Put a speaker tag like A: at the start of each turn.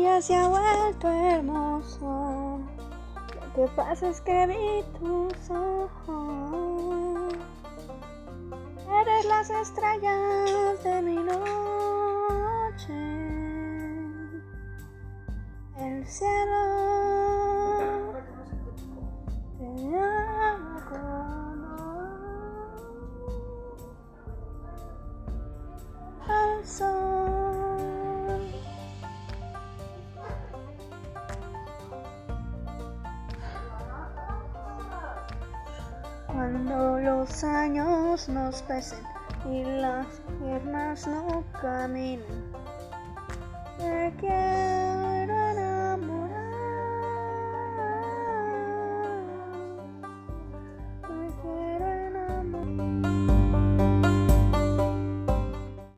A: día se ha vuelto hermoso. Lo que pasa es que vi tus ojos. Eres las estrellas de mi noche. El cielo Cuando los años nos pesen y las piernas no caminen,